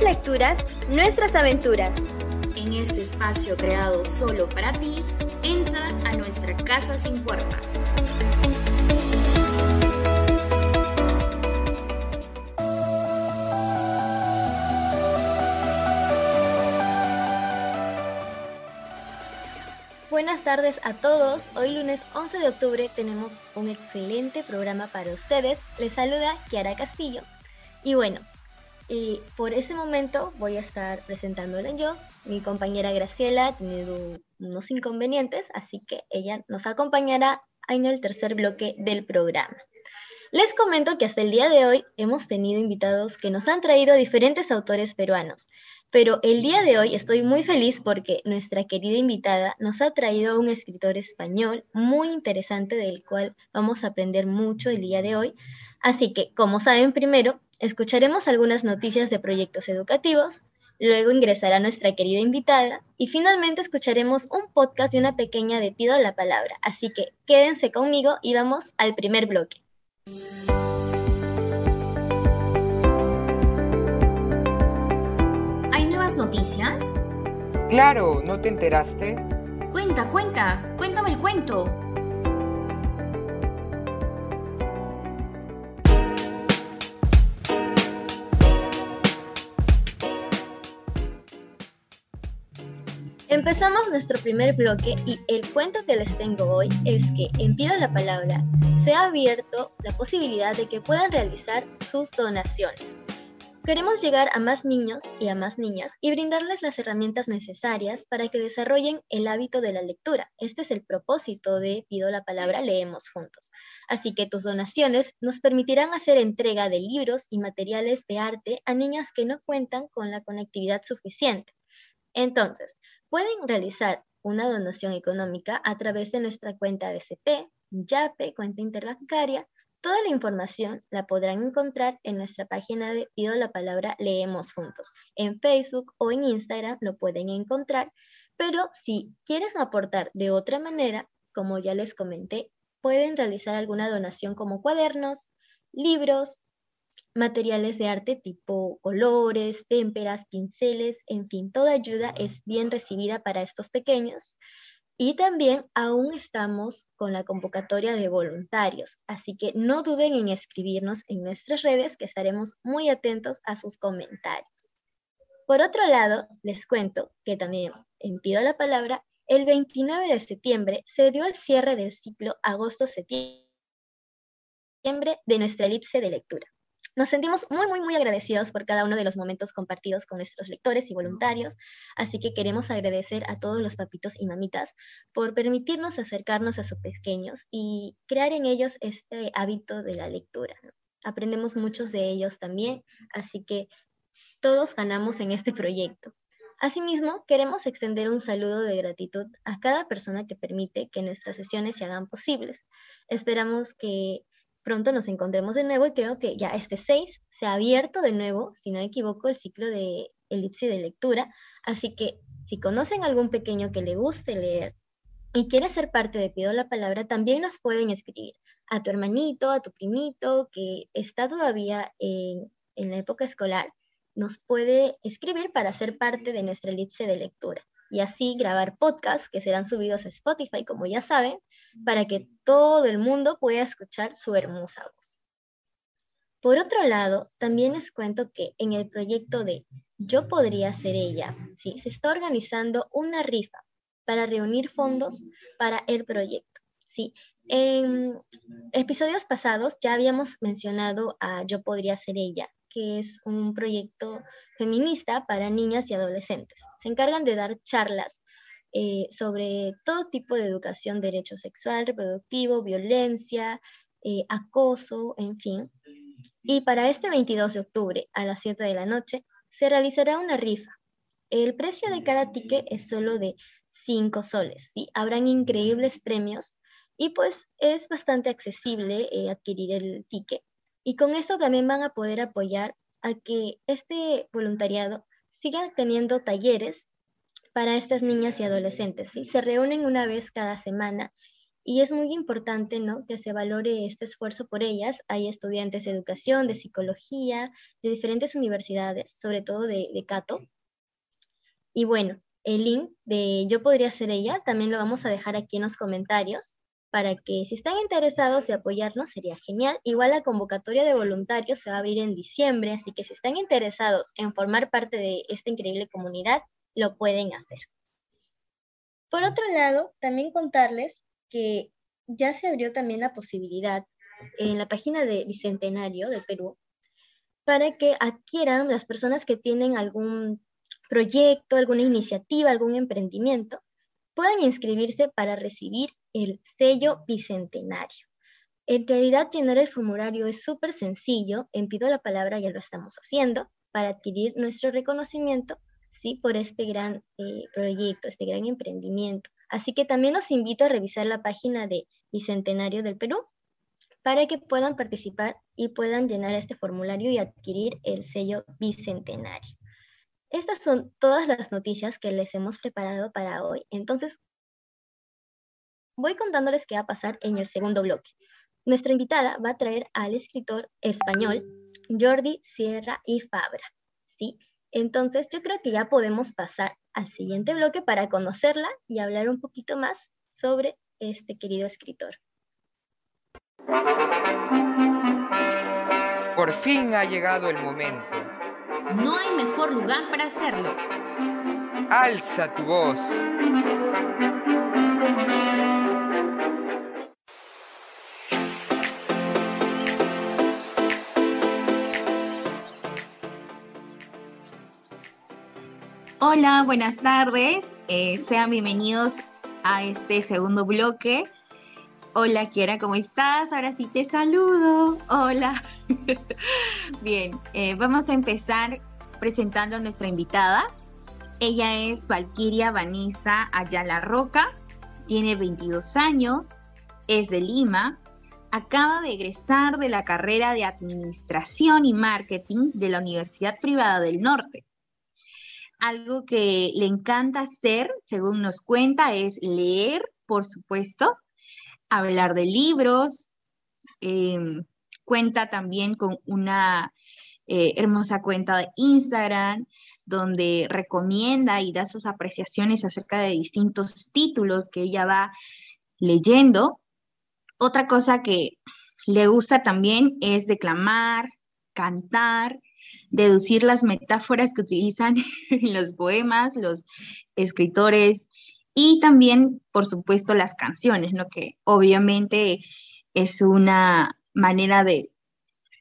lecturas, nuestras aventuras. En este espacio creado solo para ti, entra a nuestra casa sin puertas. Buenas tardes a todos. Hoy lunes 11 de octubre tenemos un excelente programa para ustedes. Les saluda Kiara Castillo. Y bueno, y por este momento voy a estar presentándola yo. Mi compañera Graciela ha unos inconvenientes, así que ella nos acompañará en el tercer bloque del programa. Les comento que hasta el día de hoy hemos tenido invitados que nos han traído diferentes autores peruanos, pero el día de hoy estoy muy feliz porque nuestra querida invitada nos ha traído a un escritor español muy interesante del cual vamos a aprender mucho el día de hoy. Así que, como saben, primero Escucharemos algunas noticias de proyectos educativos, luego ingresará nuestra querida invitada y finalmente escucharemos un podcast de una pequeña de Pido la Palabra. Así que quédense conmigo y vamos al primer bloque. ¿Hay nuevas noticias? Claro, ¿no te enteraste? Cuenta, cuenta, cuéntame el cuento. Empezamos nuestro primer bloque y el cuento que les tengo hoy es que en Pido la Palabra se ha abierto la posibilidad de que puedan realizar sus donaciones. Queremos llegar a más niños y a más niñas y brindarles las herramientas necesarias para que desarrollen el hábito de la lectura. Este es el propósito de Pido la Palabra, leemos juntos. Así que tus donaciones nos permitirán hacer entrega de libros y materiales de arte a niñas que no cuentan con la conectividad suficiente. Entonces, Pueden realizar una donación económica a través de nuestra cuenta de YAPE, cuenta interbancaria. Toda la información la podrán encontrar en nuestra página de Pido la Palabra Leemos Juntos. En Facebook o en Instagram lo pueden encontrar, pero si quieren aportar de otra manera, como ya les comenté, pueden realizar alguna donación como cuadernos, libros, materiales de arte tipo colores, témperas, pinceles, en fin, toda ayuda es bien recibida para estos pequeños. Y también aún estamos con la convocatoria de voluntarios, así que no duden en escribirnos en nuestras redes que estaremos muy atentos a sus comentarios. Por otro lado, les cuento que también en Pido la Palabra, el 29 de septiembre se dio el cierre del ciclo agosto-septiembre de nuestra elipse de lectura. Nos sentimos muy, muy, muy agradecidos por cada uno de los momentos compartidos con nuestros lectores y voluntarios, así que queremos agradecer a todos los papitos y mamitas por permitirnos acercarnos a sus pequeños y crear en ellos este hábito de la lectura. Aprendemos muchos de ellos también, así que todos ganamos en este proyecto. Asimismo, queremos extender un saludo de gratitud a cada persona que permite que nuestras sesiones se hagan posibles. Esperamos que pronto nos encontremos de nuevo y creo que ya este 6 se ha abierto de nuevo, si no me equivoco, el ciclo de elipse de lectura. Así que si conocen algún pequeño que le guste leer y quiere ser parte de Pido la Palabra, también nos pueden escribir a tu hermanito, a tu primito que está todavía en, en la época escolar, nos puede escribir para ser parte de nuestra elipse de lectura y así grabar podcasts que serán subidos a Spotify, como ya saben, para que todo el mundo pueda escuchar su hermosa voz. Por otro lado, también les cuento que en el proyecto de Yo podría ser ella, ¿sí? se está organizando una rifa para reunir fondos para el proyecto. ¿sí? En episodios pasados ya habíamos mencionado a Yo podría ser ella, que es un proyecto feminista para niñas y adolescentes. Se encargan de dar charlas eh, sobre todo tipo de educación, derecho sexual, reproductivo, violencia, eh, acoso, en fin. Y para este 22 de octubre a las 7 de la noche se realizará una rifa. El precio de cada ticket es solo de 5 soles y habrán increíbles premios y pues es bastante accesible eh, adquirir el ticket. Y con esto también van a poder apoyar a que este voluntariado siga teniendo talleres para estas niñas y adolescentes. ¿sí? Se reúnen una vez cada semana y es muy importante ¿no? que se valore este esfuerzo por ellas. Hay estudiantes de educación, de psicología, de diferentes universidades, sobre todo de, de Cato. Y bueno, el link de Yo podría ser ella también lo vamos a dejar aquí en los comentarios para que si están interesados de apoyarnos sería genial. Igual la convocatoria de voluntarios se va a abrir en diciembre, así que si están interesados en formar parte de esta increíble comunidad, lo pueden hacer. Por otro lado, también contarles que ya se abrió también la posibilidad en la página de Bicentenario de Perú para que adquieran las personas que tienen algún proyecto, alguna iniciativa, algún emprendimiento, puedan inscribirse para recibir el sello bicentenario. En realidad, llenar el formulario es súper sencillo. En Pido la Palabra ya lo estamos haciendo para adquirir nuestro reconocimiento ¿sí? por este gran eh, proyecto, este gran emprendimiento. Así que también los invito a revisar la página de Bicentenario del Perú para que puedan participar y puedan llenar este formulario y adquirir el sello Bicentenario. Estas son todas las noticias que les hemos preparado para hoy. Entonces, voy contándoles qué va a pasar en el segundo bloque. Nuestra invitada va a traer al escritor español Jordi Sierra y Fabra. ¿sí? Entonces, yo creo que ya podemos pasar al siguiente bloque para conocerla y hablar un poquito más sobre este querido escritor. Por fin ha llegado el momento. No hay mejor lugar para hacerlo. Alza tu voz. Hola, buenas tardes. Eh, sean bienvenidos a este segundo bloque. Hola, Kiera, ¿cómo estás? Ahora sí te saludo. Hola. Bien, eh, vamos a empezar presentando a nuestra invitada. Ella es Valquiria Vanessa Ayala Roca, tiene 22 años, es de Lima, acaba de egresar de la carrera de Administración y Marketing de la Universidad Privada del Norte algo que le encanta hacer, según nos cuenta, es leer, por supuesto, hablar de libros, em, cuenta también con una eh, hermosa cuenta de Instagram donde recomienda y da sus apreciaciones acerca de distintos títulos que ella va leyendo. Otra cosa que le gusta también es declamar, cantar deducir las metáforas que utilizan en los poemas, los escritores y también, por supuesto, las canciones, ¿no? Que obviamente es una manera de,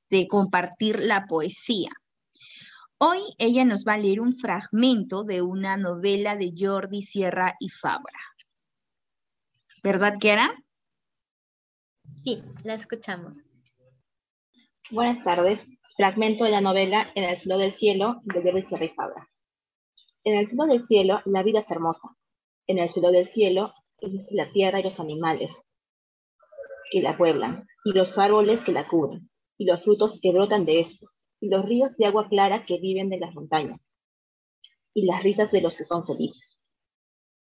de compartir la poesía. Hoy ella nos va a leer un fragmento de una novela de Jordi Sierra y Fabra. ¿Verdad, Kiara? Sí, la escuchamos. Buenas tardes. Fragmento de la novela En el cielo del cielo de Jordi Sierra Fabra. En el cielo del cielo la vida es hermosa. En el cielo del cielo es la tierra y los animales que la pueblan, y los árboles que la cubren, y los frutos que brotan de estos, y los ríos de agua clara que viven de las montañas, y las risas de los que son felices.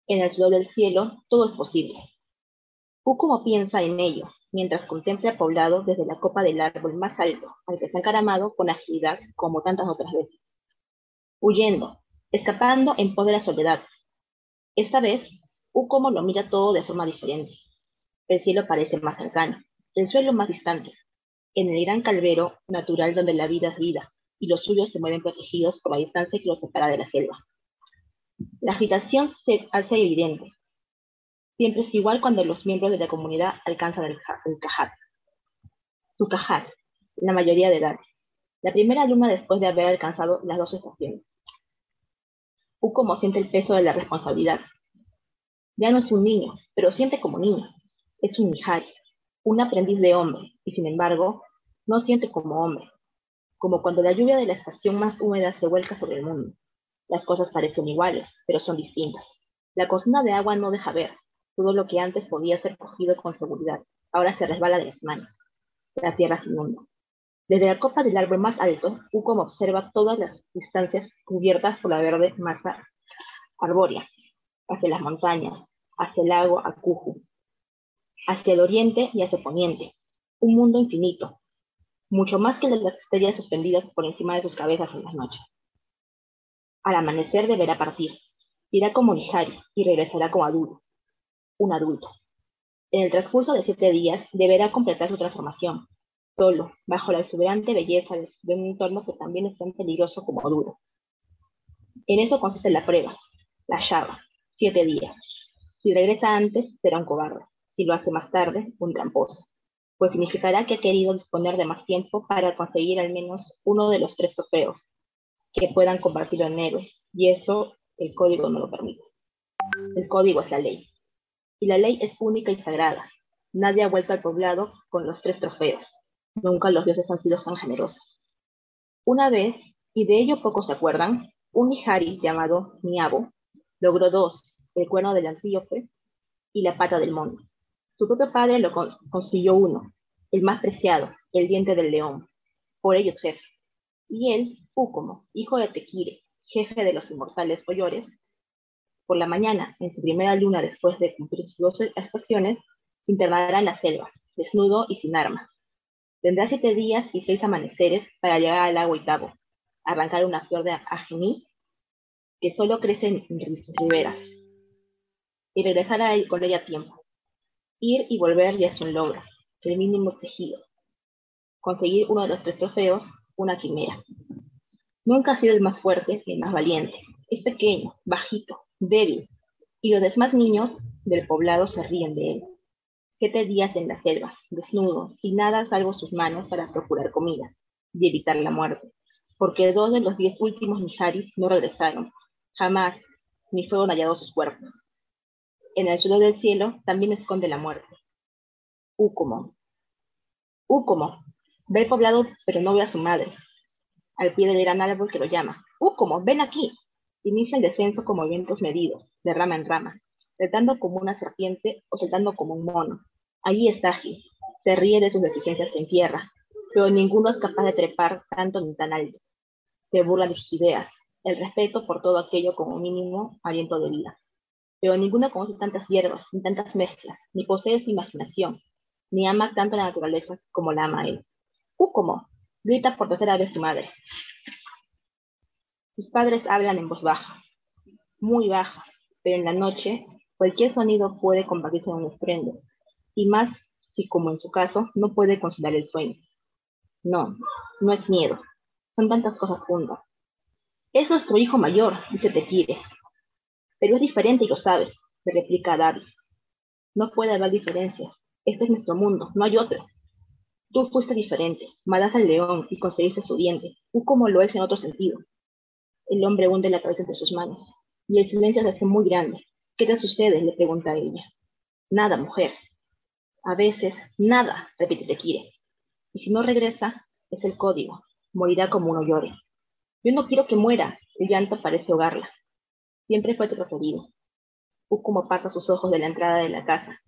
En el cielo del cielo todo es posible. como piensa en ello, mientras contempla poblado desde la copa del árbol más alto, al que ha encaramado con agilidad como tantas otras veces. Huyendo, escapando en pos de la soledad. Esta vez, como lo mira todo de forma diferente. El cielo parece más cercano, el suelo más distante. En el gran calvero natural donde la vida es vida, y los suyos se mueven protegidos por la distancia que los separa de la selva. La agitación se hace evidente, Siempre es igual cuando los miembros de la comunidad alcanzan el, cajat. Su cajat, la mayoría de edad. La primera luna después de haber alcanzado las dos estaciones. U como siente el peso de la responsabilidad. Ya no es un niño, pero siente como niño. Es un mihari, un aprendiz de hombre, y sin embargo, no siente como hombre. Como cuando la lluvia de la estación más húmeda se vuelca sobre el mundo. Las cosas parecen iguales, pero son distintas. La cocina de agua no deja ver, todo lo que antes podía ser cogido con seguridad, ahora se resbala de las manos. La tierra se inunda. Desde la copa del árbol más alto, Ucom observa todas las distancias cubiertas por la verde masa arbórea, hacia las montañas, hacia el lago Akuju. hacia el oriente y hacia el poniente, un mundo infinito, mucho más que las estrellas suspendidas por encima de sus cabezas en las noches. Al amanecer deberá partir, irá como Nihari y regresará como adulto, un adulto. En el transcurso de siete días deberá completar su transformación, solo, bajo la exuberante belleza de un entorno que también es tan peligroso como duro. En eso consiste la prueba, la llave, siete días. Si regresa antes, será un cobarde. Si lo hace más tarde, un tramposo. Pues significará que ha querido disponer de más tiempo para conseguir al menos uno de los tres trofeos que puedan convertirlo en héroe. Y eso el código no lo permite. El código es la ley. Y la ley es única y sagrada. Nadie ha vuelto al poblado con los tres trofeos. Nunca los dioses han sido tan generosos. Una vez, y de ello pocos se acuerdan, un Nihari llamado Niabo logró dos, el cuerno del antíope y la pata del mono. Su propio padre lo consiguió uno, el más preciado, el diente del león, por ello jefe. Y él, Ucomo, hijo de Tequire, jefe de los inmortales Oyores, por la mañana, en su primera luna después de cumplir sus doce estaciones, se internará en la selva, desnudo y sin armas. Tendrá siete días y seis amaneceres para llegar al lago Itabo, arrancar una flor de ajení que solo crece en riberas, y regresar a él con ella a tiempo. Ir y volver ya es un logro, el mínimo tejido. Conseguir uno de los tres trofeos, una quimera. Nunca ha sido el más fuerte ni el más valiente. Es pequeño, bajito, débil, y los demás niños del poblado se ríen de él siete días en la selva, desnudo, sin nada salvo sus manos para procurar comida y evitar la muerte, porque dos de los diez últimos Niharis no regresaron, jamás, ni fueron hallados sus cuerpos. En el suelo del cielo también esconde la muerte. Ucomo. Ucomo. Ve el poblado, pero no ve a su madre. Al pie del gran árbol que lo llama. Ucomo, ven aquí. Inicia el descenso con movimientos medidos, de rama en rama, saltando como una serpiente o saltando como un mono, Allí está Gil. Se ríe de sus deficiencias en tierra, pero ninguno es capaz de trepar tanto ni tan alto. Se burla de sus ideas, el respeto por todo aquello como mínimo aliento de vida. Pero ninguno conoce tantas hierbas, ni tantas mezclas, ni posee su imaginación, ni ama tanto la naturaleza como la ama él. como grita por tercera vez su madre. Sus padres hablan en voz baja, muy baja, pero en la noche cualquier sonido puede convertirse en un estruendo y más si, como en su caso, no puede conciliar el sueño. No, no es miedo. Son tantas cosas juntas. Es nuestro hijo mayor, dice Tequire. Pero es diferente y lo sabes, le replica David. No puede haber diferencias. Este es nuestro mundo, no hay otro. Tú fuiste diferente, malas al león y conseguiste su diente, tú como lo es en otro sentido. El hombre hunde la cabeza entre sus manos, y el silencio se hace muy grande. ¿Qué te sucede? le pregunta ella. Nada, mujer, a veces, nada, repite Tequire. Y si no regresa, es el código. Morirá como uno llore. Yo no quiero que muera. El llanto parece ahogarla. Siempre fue tu preferido. como aparta sus ojos de la entrada de la casa,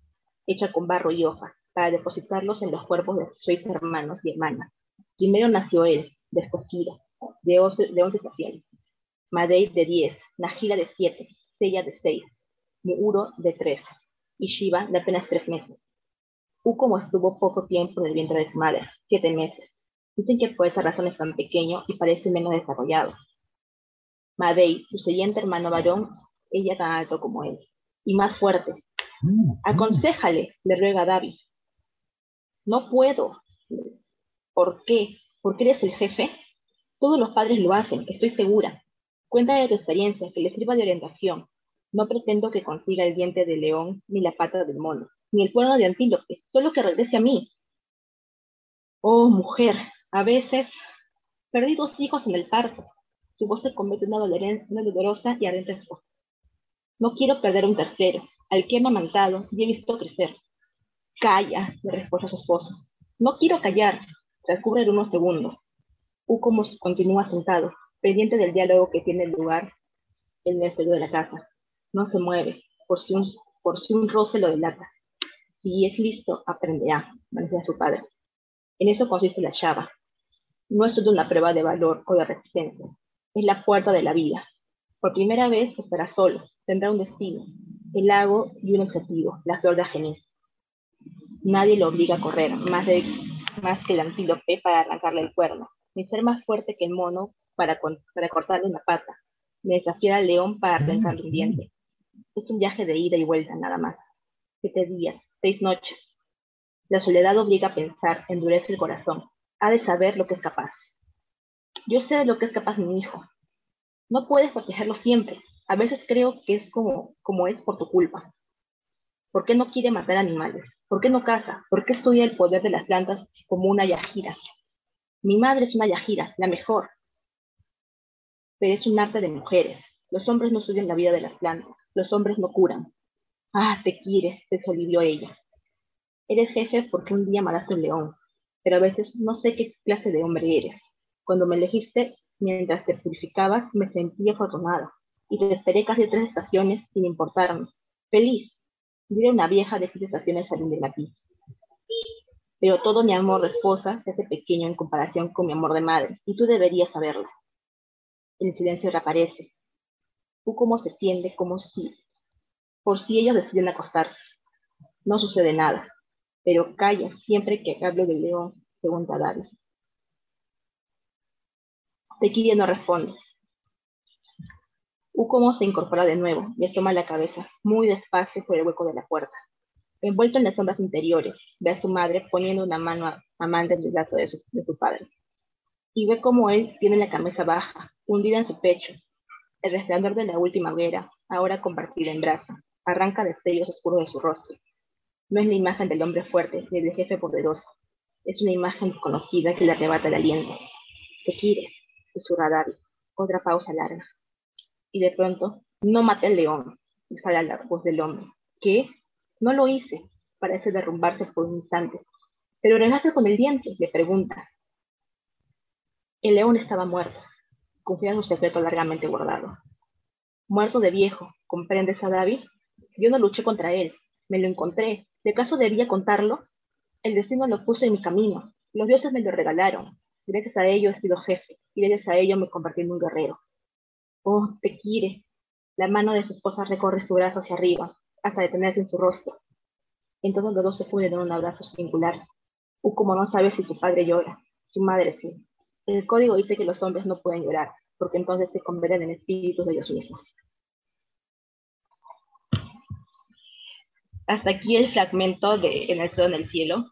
hecha con barro y hoja, para depositarlos en los cuerpos de sus seis hermanos y hermanas. Primero nació él, Kira, de once, de once Madei de diez, Najira de siete, Seiya de seis, Muuro de tres, y Shiva de apenas tres meses como estuvo poco tiempo en el vientre de su madre, siete meses. Dicen que por esa razón es tan pequeño y parece menos desarrollado. Madei, su siguiente hermano varón, ella tan alto como él, y más fuerte. Aconsejale, le ruega David. No puedo. ¿Por qué? ¿Por qué eres el jefe? Todos los padres lo hacen, estoy segura. Cuéntale de tu experiencia, que le sirva de orientación. No pretendo que consiga el diente del león ni la pata del mono ni el cuerno de antílope, solo que regrese a mí. Oh, mujer, a veces perdí dos hijos en el parto. Su voz se convierte en una, dolorosa y ardiente voz. No quiero perder un tercero, al que he amamantado y he visto crecer. Calla, le responde a su esposo. No quiero callar. Transcurren unos segundos. como continúa sentado, pendiente del diálogo que tiene lugar en el exterior de la casa. No se mueve, por si un, por si un roce lo delata. Si es listo, aprenderá, decía su padre. En eso consiste la chava. No es solo una prueba de valor o de resistencia, es la puerta de la vida. Por primera vez estará solo, tendrá un destino, el lago y un objetivo, la flor de Agenis. Nadie lo obliga a correr, más, de, más que el antílope para arrancarle el cuerno, ni ser más fuerte que el mono para, para cortarle una pata, ni desafiar al león para arrancarle un diente. Es un viaje de ida y vuelta nada más. Siete días, seis noches. La soledad obliga a pensar, endurece el corazón. Ha de saber lo que es capaz. Yo sé de lo que es capaz mi hijo. No puedes protegerlo siempre. A veces creo que es como, como es por tu culpa. ¿Por qué no quiere matar animales? ¿Por qué no caza? ¿Por qué estudia el poder de las plantas como una yajira? Mi madre es una yajira, la mejor. Pero es un arte de mujeres. Los hombres no estudian la vida de las plantas. Los hombres no curan. Ah, te quieres, te ella. Eres jefe porque un día mataste un león, pero a veces no sé qué clase de hombre eres. Cuando me elegiste, mientras te purificabas, me sentí afortunada y te esperé casi tres estaciones sin importarme. Feliz. Diré una vieja de seis estaciones saliendo de la pista. Pero todo mi amor de esposa se hace pequeño en comparación con mi amor de madre, y tú deberías saberlo. El silencio reaparece. Tú como se tiende, como si, por si ellos deciden acostarse. No sucede nada, pero calla siempre que hablo del león, pregunta David. Tequilla no responde. Ucomo se incorpora de nuevo y asoma la cabeza muy despacio por el hueco de la puerta. Envuelto en las sombras interiores, ve a su madre poniendo una mano amante en el brazo de su padre. Y ve cómo él tiene la cabeza baja, hundida en su pecho. El resplandor de la última hoguera, ahora compartida en brasa, arranca destellos oscuros de su rostro. No es la imagen del hombre fuerte ni del jefe poderoso. Es una imagen desconocida que le arrebata el aliento. Te quieres, susurra David. Otra pausa larga. Y de pronto, no maté al león, sale la voz del hombre. ¿Qué? No lo hice. Parece derrumbarse por un instante. Pero renace con el diente, le pregunta. El león estaba muerto. Confía en su secreto largamente guardado. Muerto de viejo, ¿comprendes a David? Yo no luché contra él, me lo encontré. ¿De caso debía contarlo? El destino lo puso en mi camino. Los dioses me lo regalaron. Gracias a ello he sido jefe y gracias a ello me convertí en un guerrero. Oh, te quiere. La mano de su esposa recorre su brazo hacia arriba, hasta detenerse en su rostro. Entonces los dos se funden en un abrazo singular. U como no sabe si su padre llora, su madre sí. El código dice que los hombres no pueden llorar, porque entonces se convierten en espíritus de ellos mismos. Hasta aquí el fragmento de En el sol en el cielo.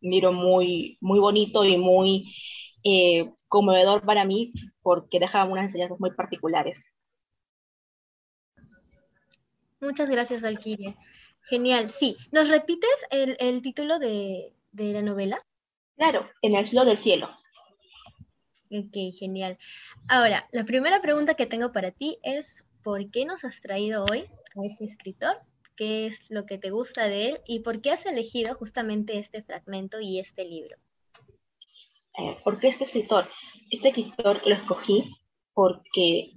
Miro muy, muy bonito y muy eh, conmovedor para mí porque deja unas enseñanzas muy particulares. Muchas gracias, Valkyria. Genial, sí. ¿Nos repites el, el título de, de, la novela? Claro, En el cielo del cielo. Ok, genial. Ahora, la primera pregunta que tengo para ti es, ¿por qué nos has traído hoy a este escritor? ¿Qué es lo que te gusta de él? ¿Y por qué has elegido justamente este fragmento y este libro? Eh, ¿Por qué este escritor? Este escritor lo escogí porque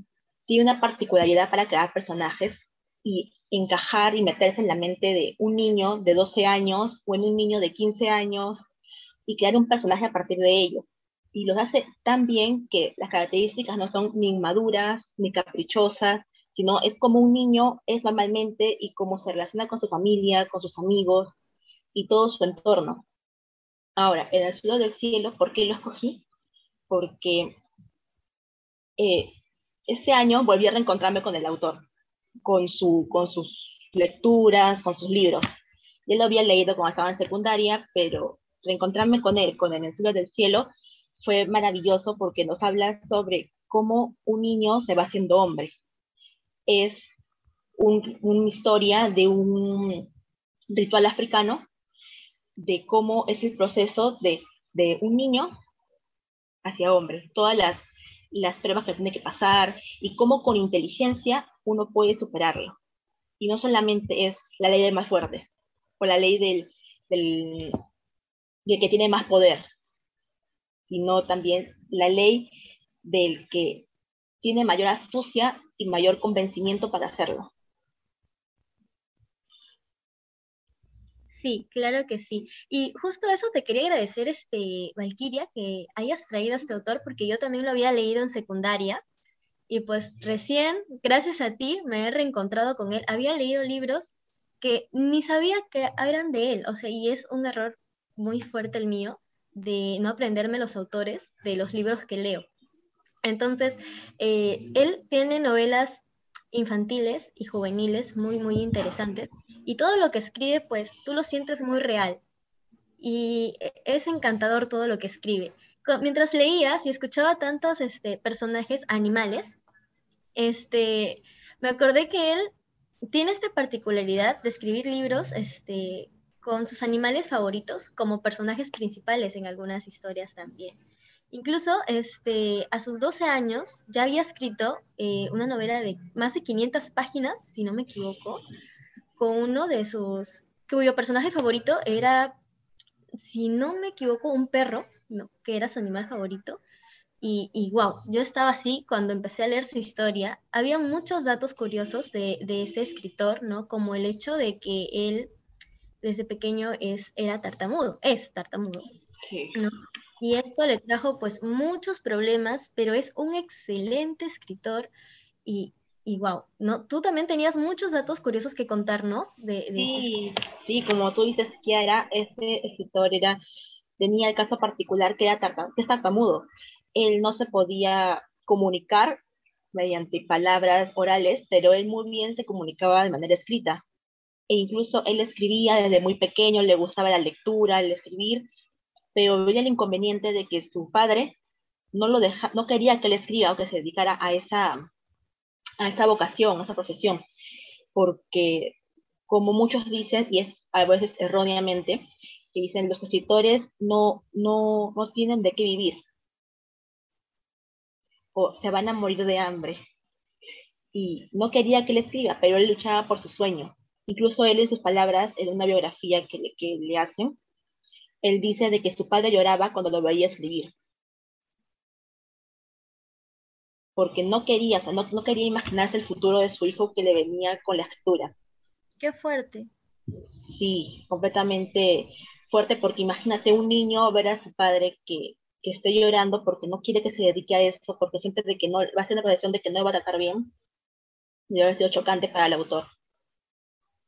tiene una particularidad para crear personajes y encajar y meterse en la mente de un niño de 12 años o en un niño de 15 años y crear un personaje a partir de ello. Y lo hace tan bien que las características no son ni inmaduras ni caprichosas, sino es como un niño es normalmente y cómo se relaciona con su familia, con sus amigos y todo su entorno. Ahora, el suelo del cielo, ¿por qué lo escogí? Porque eh, este año volví a reencontrarme con el autor, con, su, con sus lecturas, con sus libros. Ya lo había leído cuando estaba en secundaria, pero reencontrarme con él, con el suelo del cielo, fue maravilloso porque nos habla sobre cómo un niño se va haciendo hombre. Es una historia de un ritual africano de cómo es el proceso de, de un niño hacia hombre, todas las, las pruebas que tiene que pasar y cómo con inteligencia uno puede superarlo. Y no solamente es la ley del más fuerte o la ley del, del, del que tiene más poder, sino también la ley del que tiene mayor astucia y mayor convencimiento para hacerlo. Sí, claro que sí. Y justo eso te quería agradecer, este, Valkyria, que hayas traído a este autor, porque yo también lo había leído en secundaria. Y pues recién, gracias a ti, me he reencontrado con él. Había leído libros que ni sabía que eran de él, o sea, y es un error muy fuerte el mío de no aprenderme los autores de los libros que leo. Entonces, eh, él tiene novelas infantiles y juveniles muy, muy interesantes. Y todo lo que escribe, pues tú lo sientes muy real. Y e, es encantador todo lo que escribe. Mientras leías y escuchaba tantos este, personajes animales, este, me acordé que él tiene esta particularidad de escribir libros este, con sus animales favoritos como personajes principales en algunas historias también. Incluso este, a sus 12 años ya había escrito eh, una novela de más de 500 páginas, si no me equivoco, con uno de sus, cuyo personaje favorito era, si no me equivoco, un perro, ¿no? que era su animal favorito. Y, y wow, yo estaba así cuando empecé a leer su historia. Había muchos datos curiosos de, de este escritor, ¿no? Como el hecho de que él desde pequeño es, era tartamudo, es tartamudo. ¿no? y esto le trajo pues muchos problemas, pero es un excelente escritor y, y wow, ¿no? Tú también tenías muchos datos curiosos que contarnos de, de este sí, sí, como tú dices, Kiara, este escritor era, tenía el caso particular que era que es tartamudo. Él no se podía comunicar mediante palabras orales, pero él muy bien se comunicaba de manera escrita. E incluso él escribía desde muy pequeño, le gustaba la lectura, el escribir, pero veía el inconveniente de que su padre no, lo deja, no quería que él escriba o que se dedicara a esa, a esa vocación, a esa profesión, porque como muchos dicen, y es a veces erróneamente, que dicen los escritores no, no, no tienen de qué vivir, o se van a morir de hambre. Y no quería que él escriba, pero él luchaba por su sueño. Incluso él en sus palabras, en una biografía que que le hacen, él dice de que su padre lloraba cuando lo veía escribir. Porque no quería, o sea, no, quería imaginarse el futuro de su hijo que le venía con la escritura. Qué fuerte. Sí, completamente fuerte, porque imagínate un niño ver a su padre que, que esté llorando porque no quiere que se dedique a eso, porque siente de que no va a ser una relación de que no va a tratar bien. Debe haber sido chocante para el autor.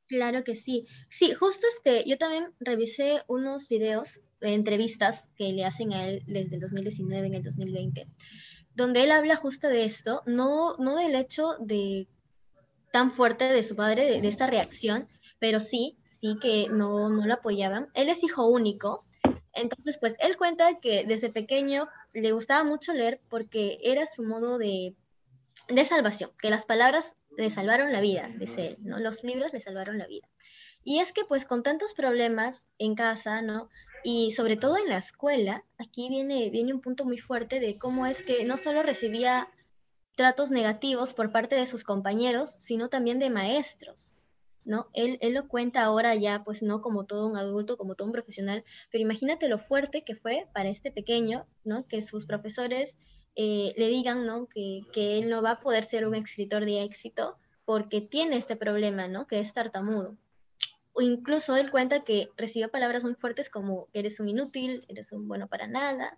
Claro que sí. Sí, justo este, yo también revisé unos videos, de entrevistas que le hacen a él desde el 2019 en el 2020, donde él habla justo de esto, no, no del hecho de tan fuerte de su padre, de, esta reacción, pero sí, sí que no, no lo apoyaban. Él es hijo único, entonces pues él cuenta que desde pequeño le gustaba mucho leer porque era su modo de, de salvación, que las palabras le salvaron la vida, dice él, ¿no? Los libros le salvaron la vida. Y es que pues con tantos problemas en casa, ¿no? Y sobre todo en la escuela, aquí viene, viene un punto muy fuerte de cómo es que no solo recibía tratos negativos por parte de sus compañeros, sino también de maestros, ¿no? Él, él, lo cuenta ahora ya, pues no como todo un adulto, como todo un profesional, pero imagínate lo fuerte que fue para este pequeño, ¿no? Que sus profesores eh, le digan, ¿no? Que, que, él no va a poder ser un escritor de éxito porque tiene este problema, ¿no? Que es tartamudo. O incluso él cuenta que recibió palabras muy fuertes como eres un inútil, eres un bueno para nada,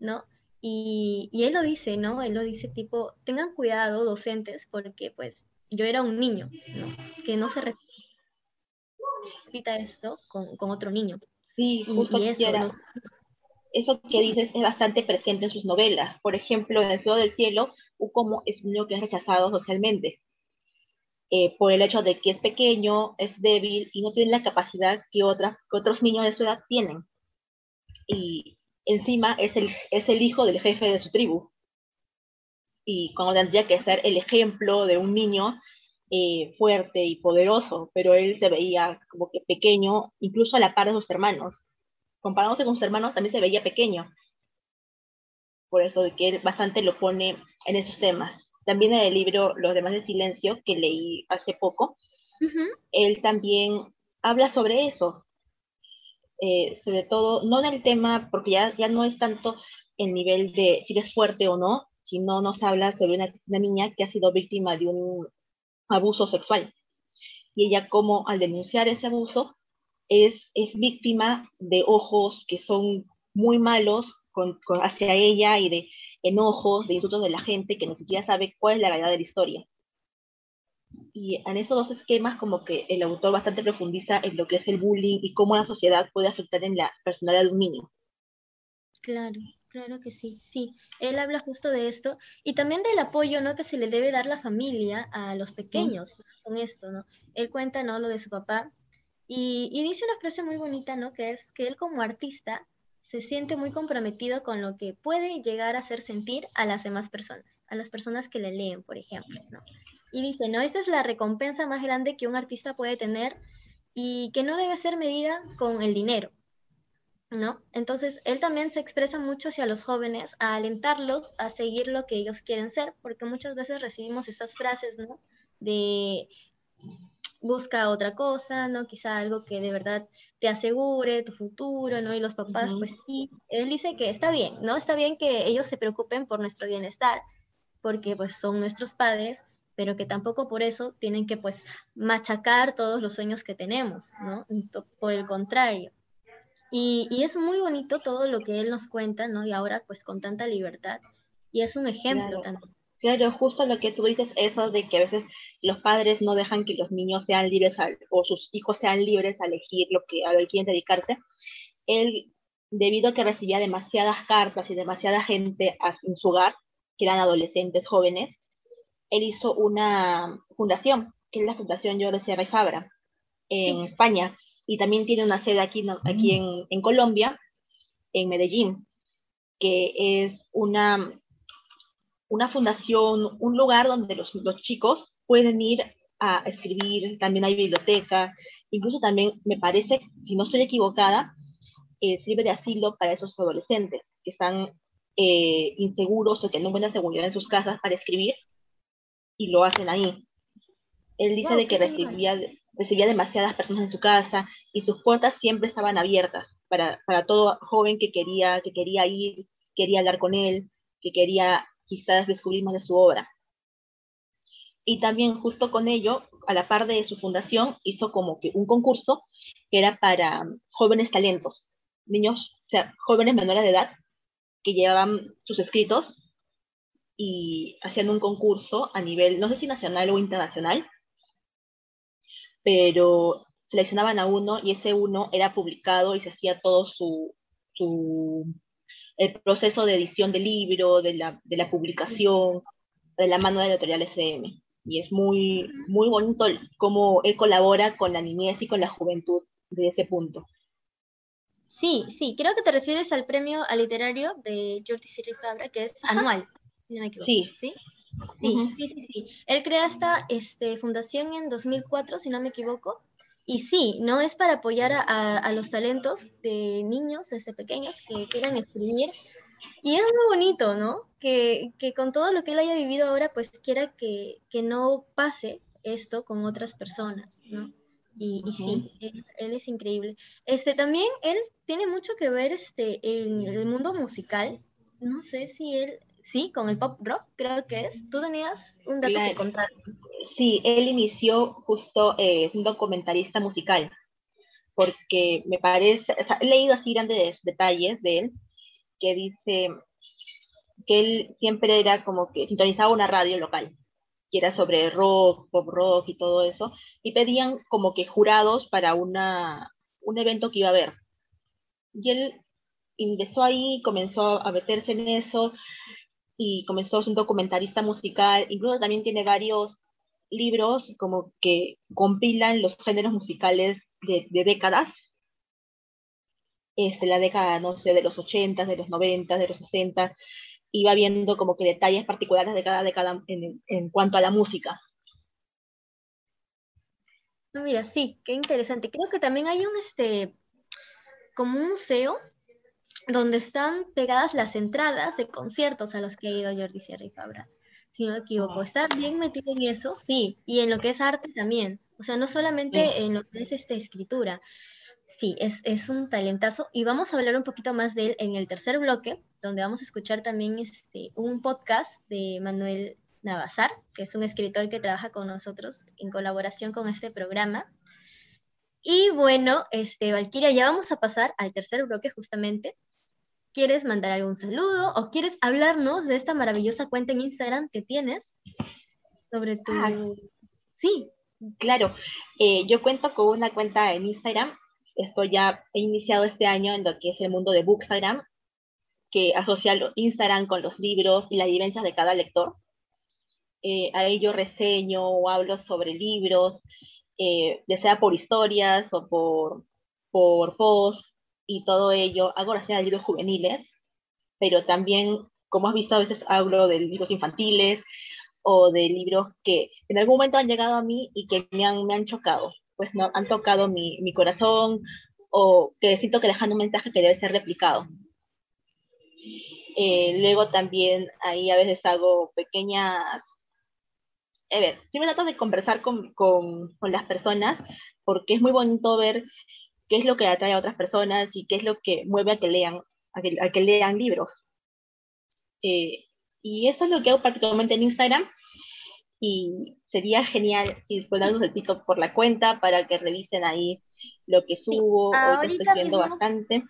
¿no? Y, y él lo dice, ¿no? Él lo dice tipo, tengan cuidado docentes porque pues yo era un niño, ¿no? Que no se repita esto con, con otro niño. Sí, justo y, eso, eso que dices es bastante presente en sus novelas. Por ejemplo, en El Cielo del Cielo, Ukomo es un niño que es rechazado socialmente eh, por el hecho de que es pequeño, es débil y no tiene la capacidad que, otras, que otros niños de su edad tienen. Y encima es el, es el hijo del jefe de su tribu. Y cuando tendría que ser el ejemplo de un niño eh, fuerte y poderoso, pero él se veía como que pequeño, incluso a la par de sus hermanos comparándose con sus hermanos, también se veía pequeño. Por eso de que él bastante lo pone en esos temas. También en el libro Los demás de silencio, que leí hace poco, él también habla sobre eso. Eh, sobre todo, no en el tema, porque ya, ya no es tanto el nivel de si eres fuerte o no, sino nos habla sobre una, una niña que ha sido víctima de un abuso sexual. Y ella como al denunciar ese abuso, es, es víctima de ojos que son muy malos con, hacia ella y de enojos, de insultos de la gente que ni siquiera sabe cuál es la realidad de la historia. Y en esos dos esquemas como que el autor bastante profundiza en lo que es el bullying y cómo la sociedad puede afectar en la personalidad de un niño. Claro, claro que sí, sí. Él habla justo de esto y también del apoyo, ¿no? Que se le debe dar la familia a los pequeños con esto, ¿no? Él cuenta, ¿no? Lo de su papá y, y dice una frase muy bonita, ¿no? Que es que él como artista se siente muy comprometido con lo que puede llegar a hacer sentir a las demás personas, a las personas que le leen, por ejemplo, ¿no? Y dice, no, esta es la recompensa más grande que un artista puede tener y que no debe ser medida con el dinero, ¿no? Entonces, él también se expresa mucho hacia los jóvenes, a alentarlos a seguir lo que ellos quieren ser, porque muchas veces recibimos estas frases, ¿no? De busca otra cosa, ¿no? Quizá algo que de verdad te asegure tu futuro, ¿no? Y los papás, pues sí, él dice que está bien, ¿no? Está bien que ellos se preocupen por nuestro bienestar, porque pues son nuestros padres, pero que tampoco por eso tienen que pues machacar todos los sueños que tenemos, ¿no? Por el contrario. Y, y es muy bonito todo lo que él nos cuenta, ¿no? Y ahora pues con tanta libertad. Y es un ejemplo también. Claro, justo lo que tú dices, eso de que a veces los padres no dejan que los niños sean libres o sus hijos sean libres a elegir lo que a lo que quieren dedicarse. Él, debido a que recibía demasiadas cartas y demasiada gente en su hogar, que eran adolescentes jóvenes, él hizo una fundación, que es la Fundación Jordi Sierra Fabra, en España, y también tiene una sede aquí, aquí en, en Colombia, en Medellín, que es una una fundación, un lugar donde los, los chicos pueden ir a escribir, también hay biblioteca, incluso también me parece, si no estoy equivocada, eh, sirve de asilo para esos adolescentes que están eh, inseguros o que no encuentran seguridad en sus casas para escribir y lo hacen ahí. Él dice de que recibía, recibía demasiadas personas en su casa y sus puertas siempre estaban abiertas para, para todo joven que quería, que quería ir, quería hablar con él, que quería quizás descubrimos de su obra. Y también justo con ello, a la par de su fundación, hizo como que un concurso que era para jóvenes talentos, niños, o sea, jóvenes menores de edad, que llevaban sus escritos y hacían un concurso a nivel, no sé si nacional o internacional, pero seleccionaban a uno y ese uno era publicado y se hacía todo su, su el proceso de edición del libro, de la, de la publicación, de la mano de la editorial SM. Y es muy, muy bonito cómo él colabora con la niñez y con la juventud de ese punto. Sí, sí, creo que te refieres al premio al literario de Jordi Sirri Fabra, que es anual, no me equivoco. Sí. ¿Sí? Sí, sí, sí, sí. Él crea esta este, fundación en 2004, si no me equivoco, y sí, no es para apoyar a, los talentos de niños desde pequeños que quieran escribir. Y es muy bonito, ¿no? Que, con todo lo que él haya vivido ahora, pues quiera que, no pase esto con otras personas, ¿no? Y, sí, él, es increíble. Este, también él tiene mucho que ver este, en el mundo musical. No sé si él, sí, con el pop rock, creo que es. Tú tenías un dato que contar. Sí, él inició justo eh, siendo documentarista musical, porque me parece, o sea, he leído así grandes detalles de él, que dice que él siempre era como que sintonizaba una radio local, que era sobre rock, pop rock y todo eso, y pedían como que jurados para una, un evento que iba a haber. Y él ingresó ahí, comenzó a meterse en eso, y comenzó un documentarista musical, incluso también tiene varios libros como que compilan los géneros musicales de, décadas, este, la década, no sé, de los 80, de los 90, de los 60, y va viendo como que detalles particulares de cada década en, en cuanto a la música. Mira, sí, qué interesante. Creo que también hay un, este, como un museo donde están pegadas las entradas de conciertos a los que ha ido Jordi Sierra y Fabra si no me equivoco. ¿Está bien metido en eso? Sí, y en lo que es arte también. O sea, no solamente en lo que es esta escritura. Sí, es, es, un talentazo y vamos a hablar un poquito más de él en el tercer bloque, donde vamos a escuchar también este, un podcast de Manuel Navazar, que es un escritor que trabaja con nosotros en colaboración con este programa. Y bueno, este, Valkyria, ya vamos a pasar al tercer bloque justamente, ¿Quieres mandar algún saludo o quieres hablarnos de esta maravillosa cuenta en Instagram que tienes sobre tu... Ah, sí. Claro, eh, yo cuento con una cuenta en Instagram. Esto ya he iniciado este año en lo que es el mundo de Bookstagram, que asocia Instagram con los libros y las vivencias de cada lector. Eh, ahí yo reseño o hablo sobre libros, eh, ya sea por historias o por, por posts y todo ello. Hago reseñas de libros juveniles, pero también, como has visto, a veces hablo de libros infantiles o de libros que en algún momento han llegado a mí y que me han, me han chocado, pues no, han tocado mi, mi corazón o que siento que dejan un mensaje que debe ser replicado. Eh, luego también ahí a veces hago pequeñas... A ver, sí me trato de conversar con, con, con las personas porque es muy bonito ver qué es lo que atrae a otras personas y qué es lo que mueve a que lean, a que, a que lean libros. Eh, y eso es lo que hago particularmente en Instagram. Y sería genial si darnos el pito por la cuenta para que revisen ahí lo que subo. Hoy estoy viendo bastante.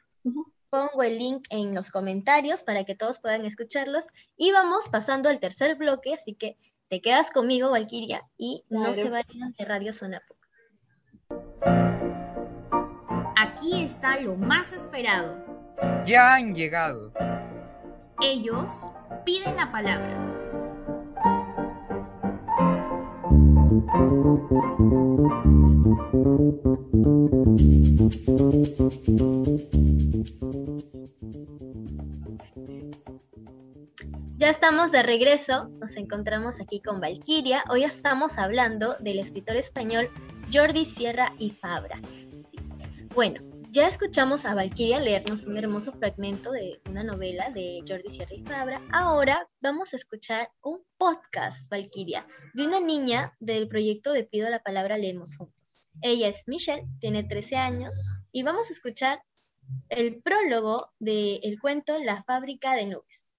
Pongo el link en los comentarios para que todos puedan escucharlos. Y vamos pasando al tercer bloque, así que te quedas conmigo, Valkyria, y no se vayan de Radio Sonapoc. Aquí está lo más esperado. Ya han llegado. Ellos piden la palabra. Ya estamos de regreso, nos encontramos aquí con Valquiria. Hoy estamos hablando del escritor español Jordi Sierra y Fabra. Bueno, ya escuchamos a Valkyria leernos un hermoso fragmento de una novela de Jordi Sierra y Fabra. Ahora vamos a escuchar un podcast, Valkyria, de una niña del proyecto de Pido la Palabra Leemos Juntos. Ella es Michelle, tiene 13 años y vamos a escuchar el prólogo del cuento La fábrica de nubes.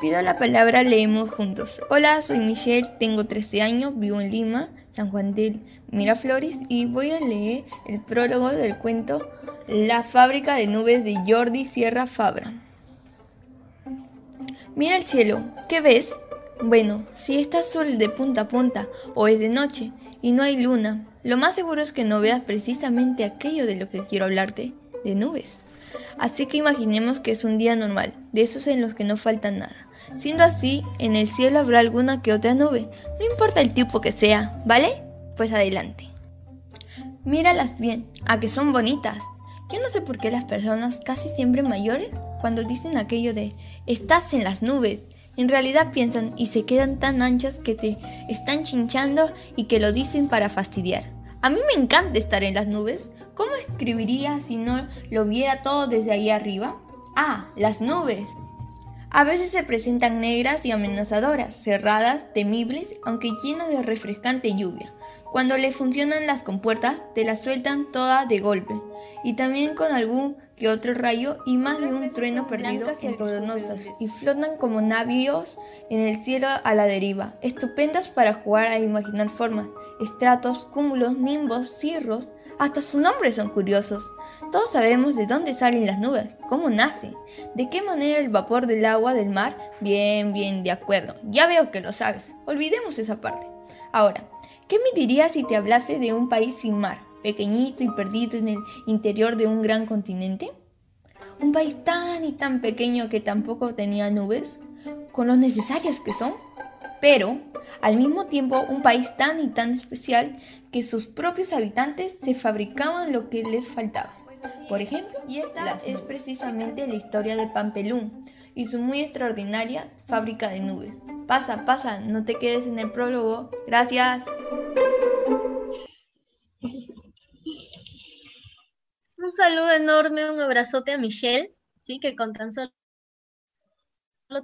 Pido la palabra, leemos juntos. Hola, soy Michelle, tengo 13 años, vivo en Lima, San Juan del Miraflores y voy a leer el prólogo del cuento La fábrica de nubes de Jordi Sierra Fabra. Mira el cielo, ¿qué ves? Bueno, si está sol de punta a punta o es de noche y no hay luna, lo más seguro es que no veas precisamente aquello de lo que quiero hablarte, de nubes. Así que imaginemos que es un día normal, de esos en los que no falta nada. Siendo así, en el cielo habrá alguna que otra nube, no importa el tipo que sea, ¿vale? Pues adelante. Míralas bien, a que son bonitas. Yo no sé por qué las personas casi siempre mayores, cuando dicen aquello de estás en las nubes, en realidad piensan y se quedan tan anchas que te están chinchando y que lo dicen para fastidiar. A mí me encanta estar en las nubes. ¿Cómo escribiría si no lo viera todo desde ahí arriba? Ah, las nubes. A veces se presentan negras y amenazadoras, cerradas, temibles, aunque llenas de refrescante lluvia. Cuando le funcionan las compuertas, te las sueltan todas de golpe, y también con algún que otro rayo y más de un trueno perdido y algodonosas, y flotan como navíos en el cielo a la deriva, estupendas para jugar a imaginar formas, estratos, cúmulos, nimbos, cirros, hasta sus nombres son curiosos. Todos sabemos de dónde salen las nubes, cómo nacen, de qué manera el vapor del agua del mar. Bien, bien, de acuerdo. Ya veo que lo sabes. Olvidemos esa parte. Ahora, ¿qué me dirías si te hablase de un país sin mar, pequeñito y perdido en el interior de un gran continente? Un país tan y tan pequeño que tampoco tenía nubes, con lo necesarias que son, pero al mismo tiempo un país tan y tan especial que sus propios habitantes se fabricaban lo que les faltaba. Por ejemplo, y esta es precisamente la historia de Pampelún y su muy extraordinaria fábrica de nubes. Pasa, pasa, no te quedes en el prólogo. Gracias. Un saludo enorme, un abrazote a Michelle, sí, que con tan solo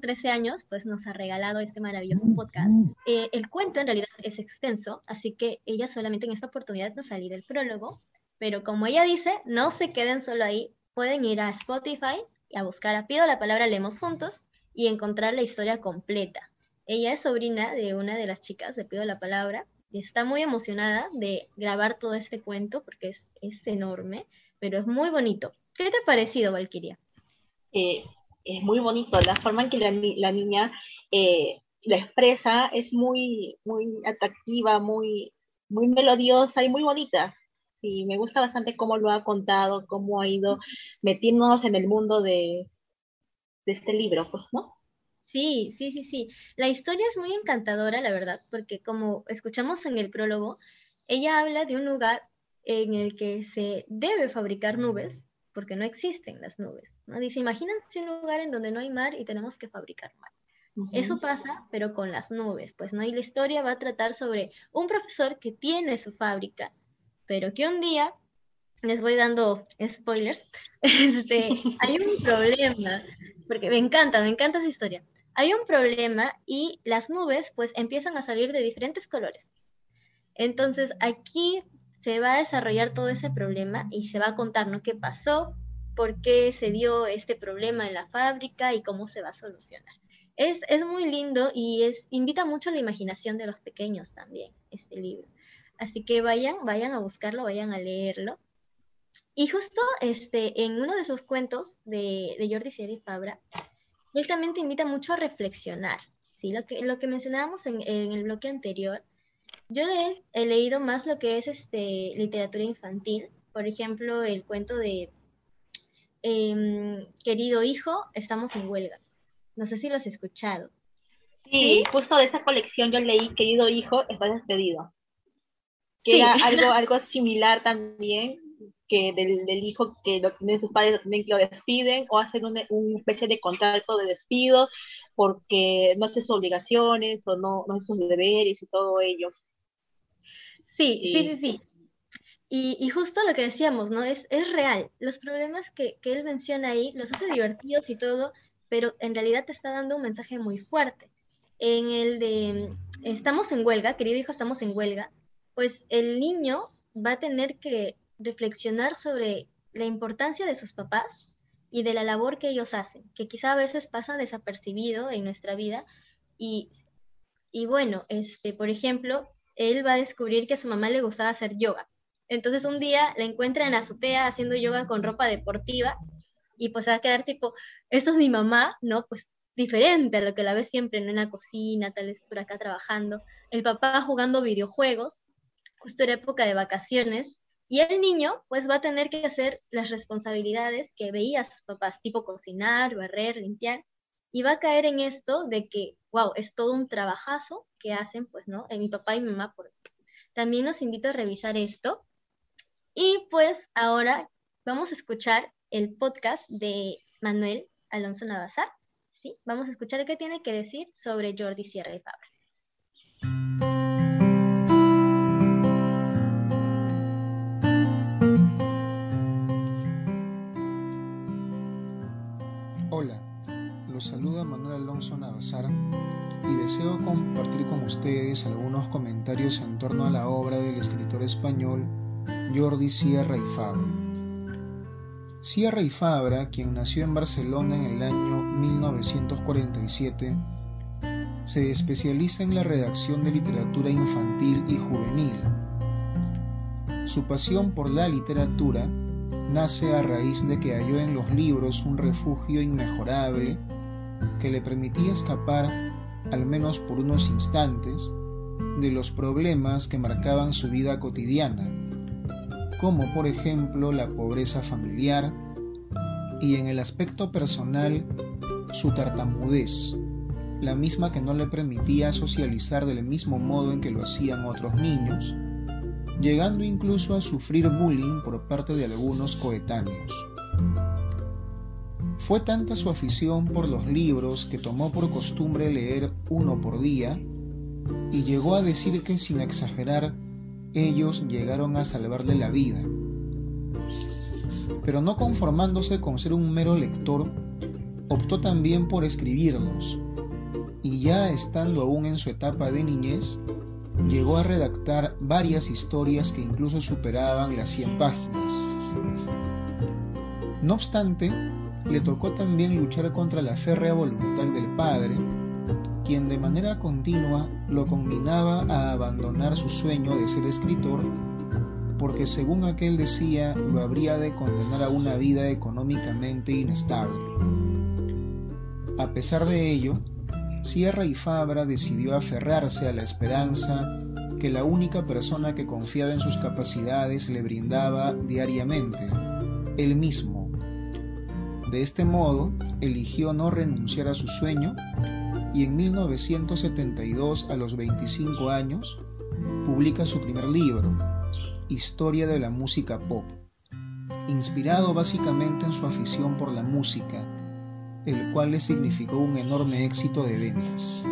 13 años, pues nos ha regalado este maravilloso podcast. Eh, el cuento en realidad es extenso, así que ella solamente en esta oportunidad nos salido el prólogo, pero como ella dice, no se queden solo ahí, pueden ir a Spotify y a buscar a Pido la palabra Leemos Juntos y encontrar la historia completa. Ella es sobrina de una de las chicas de Pido la palabra y está muy emocionada de grabar todo este cuento porque es, es enorme, pero es muy bonito. ¿Qué te ha parecido, Valkyria? Eh, es muy bonito. La forma en que la, la niña eh, la expresa es muy, muy atractiva, muy, muy melodiosa y muy bonita. Sí, me gusta bastante cómo lo ha contado, cómo ha ido metiéndonos en el mundo de, de este libro, pues, ¿no? Sí, sí, sí, sí. La historia es muy encantadora, la verdad, porque como escuchamos en el prólogo, ella habla de un lugar en el que se debe fabricar nubes, porque no existen las nubes. ¿no? Dice, imagínense un lugar en donde no hay mar y tenemos que fabricar mar. Eso pasa, pero con las nubes, pues no. Y la historia va a tratar sobre un profesor que tiene su fábrica, pero que un día, les voy dando spoilers, este, hay un problema, porque me encanta, me encanta esa historia. Hay un problema y las nubes pues empiezan a salir de diferentes colores. Entonces aquí se va a desarrollar todo ese problema y se va a contar ¿no? qué pasó, por qué se dio este problema en la fábrica y cómo se va a solucionar. Es, es muy lindo y es, invita mucho a la imaginación de los pequeños también, este libro. Así que vayan, vayan a buscarlo, vayan a leerlo. Y justo este, en uno de sus cuentos de, de Jordi Sierra y Fabra, él también te invita mucho a reflexionar. ¿sí? Lo, que, lo que mencionábamos en, en el bloque anterior, yo de él he leído más lo que es este, literatura infantil, por ejemplo, el cuento de em, Querido hijo, estamos en huelga. No sé si lo has escuchado. Sí, justo de esa colección yo leí Querido hijo, estás despedido. Que era algo, algo similar también, que del, del, hijo que lo tienen sus padres, lo tienen que lo despiden, o hacen una, una especie de contrato de despido porque no hace sus obligaciones o no, no hace sus deberes y todo ello. Sí, sí, sí, sí. Y, y, justo lo que decíamos, ¿no? Es, es real. Los problemas que, que, él menciona ahí los hace divertidos y todo, pero en realidad te está dando un mensaje muy fuerte. En el de estamos en huelga, querido hijo, estamos en huelga, pues el niño va a tener que reflexionar sobre la importancia de sus papás y de la labor que ellos hacen, que quizá a veces pasa desapercibido en nuestra vida. Y, y bueno, este, por ejemplo, él va a descubrir que a su mamá le gustaba hacer yoga. Entonces un día la encuentra en la azotea haciendo yoga con ropa deportiva y pues va a quedar tipo, esta es mi mamá, ¿no? Pues diferente a lo que la ves siempre en una cocina, tal vez por acá trabajando. El papá jugando videojuegos, justo era época de vacaciones, y el niño pues va a tener que hacer las responsabilidades que veía a sus papás, tipo cocinar, barrer, limpiar, y va a caer en esto de que, wow, es todo un trabajazo que hacen, pues, ¿no? En mi papá y mi mamá. También los invito a revisar esto. Y pues ahora vamos a escuchar el podcast de Manuel Alonso Navazar. ¿sí? Vamos a escuchar qué tiene que decir sobre Jordi Sierra y Fabra. Los saluda Manuel Alonso Navazar y deseo compartir con ustedes algunos comentarios en torno a la obra del escritor español Jordi Sierra y Fabra. Sierra y Fabra, quien nació en Barcelona en el año 1947, se especializa en la redacción de literatura infantil y juvenil. Su pasión por la literatura nace a raíz de que halló en los libros un refugio inmejorable que le permitía escapar, al menos por unos instantes, de los problemas que marcaban su vida cotidiana como por ejemplo la pobreza familiar y en el aspecto personal su tartamudez, la misma que no le permitía socializar del mismo modo en que lo hacían otros niños, llegando incluso a sufrir bullying por parte de algunos coetáneos. Fue tanta su afición por los libros que tomó por costumbre leer uno por día y llegó a decir que sin exagerar ellos llegaron a salvarle la vida. Pero no conformándose con ser un mero lector, optó también por escribirlos, y ya estando aún en su etapa de niñez, llegó a redactar varias historias que incluso superaban las 100 páginas. No obstante, le tocó también luchar contra la férrea voluntad del padre, quien de manera continua lo combinaba a abandonar su sueño de ser escritor, porque según aquel decía lo habría de condenar a una vida económicamente inestable. A pesar de ello, Sierra y Fabra decidió aferrarse a la esperanza que la única persona que confiaba en sus capacidades le brindaba diariamente, él mismo. De este modo, eligió no renunciar a su sueño y en 1972, a los 25 años, publica su primer libro, Historia de la música pop, inspirado básicamente en su afición por la música, el cual le significó un enorme éxito de ventas.